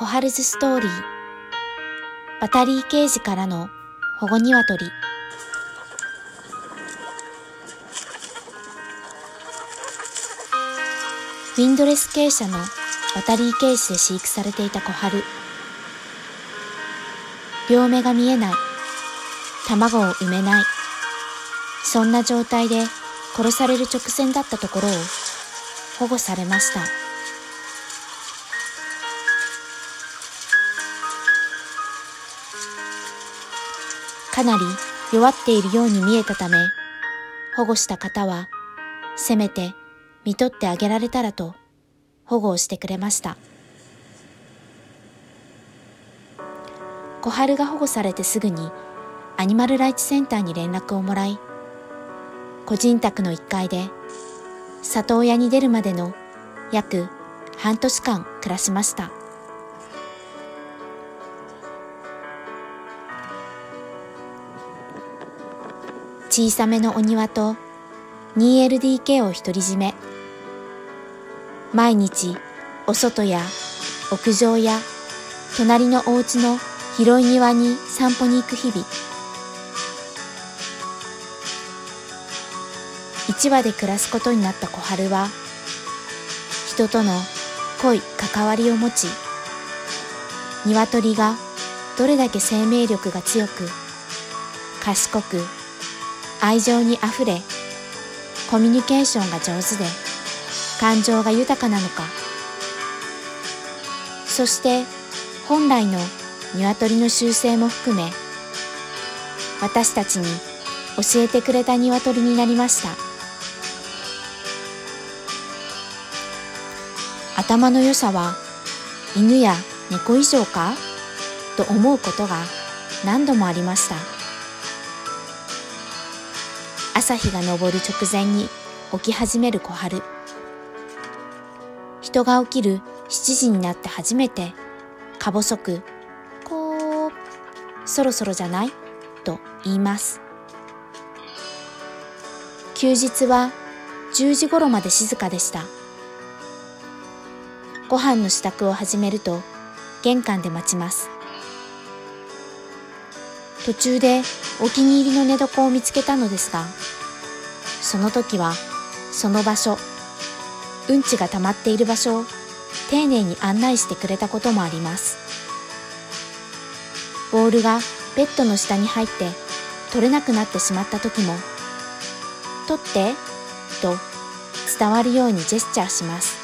小春ズストーリー。バタリー刑事からの保護鶏。ウィンドレス傾斜のバタリーケージで飼育されていた小春両目が見えない。卵を産めない。そんな状態で殺される直前だったところを保護されました。かなり弱っているように見えたため保護した方はせめて見とってあげられたらと保護をしてくれました。小春が保護されてすぐにアニマルライツセンターに連絡をもらい個人宅の1階で里親に出るまでの約半年間暮らしました。小さめのお庭と 2LDK を独り占め。毎日お外や屋上や隣のお家の広い庭に散歩に行く日々。一羽で暮らすことになった小春は人との濃い関わりを持ち鶏がどれだけ生命力が強く賢く愛情にあふれコミュニケーションが上手で感情が豊かなのか。そして本来の鶏の習性も含め私たちに教えてくれた鶏になりました。頭の良さは犬や猫以上か？と思うことが何度もありました。朝日が昇る直前に起き始める小春。人が起きる7時になって初めてか細く「こうそろそろじゃない?」と言います。休日は10時頃まで静かでした。ご飯の支度を始めると玄関で待ちます。途中でお気に入りの寝床を見つけたのですがその時はその場所うんちが溜まっている場所を丁寧に案内してくれたこともあります。ボールがベッドの下に入って取れなくなってしまった時も「取って」と伝わるようにジェスチャーします。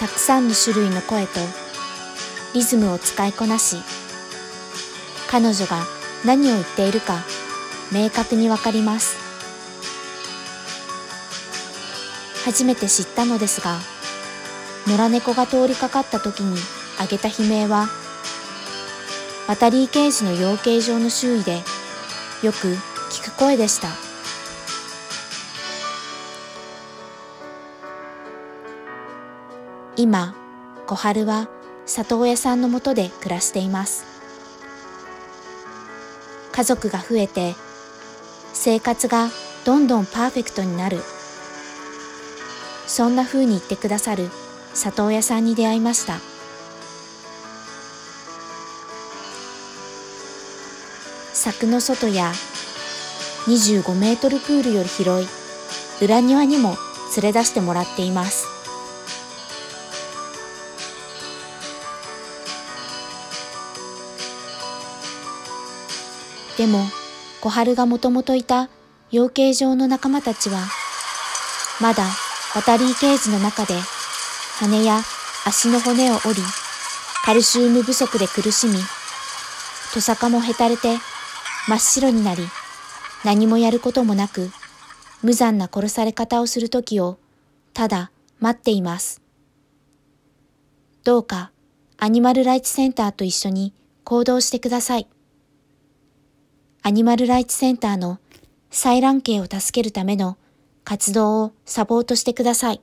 たくさんの種類の声とリズムを使いこなし彼女が何を言っているか明確にわかります。初めて知ったのですが野良猫が通りかかった時にあげた悲鳴はバタリーケージの養鶏場の周囲でよく聞く声でした。今小春は里親さんのもとで暮らしています。家族が増えて生活がどんどんパーフェクトになる。そんな風に言ってくださる里親さんに出会いました。柵の外や25メートルプールより広い裏庭にも連れ出してもらっています。でも小春がもともといた養鶏場の仲間たちはまだバタリーケージの中で羽や足の骨を折りカルシウム不足で苦しみトサカもへたれて真っ白になり何もやることもなく無残な殺され方をする時をただ待っています。どうかアニマルライツセンターと一緒に行動してください。アニマルライツセンターの採卵系を助けるための活動をサポートしてください。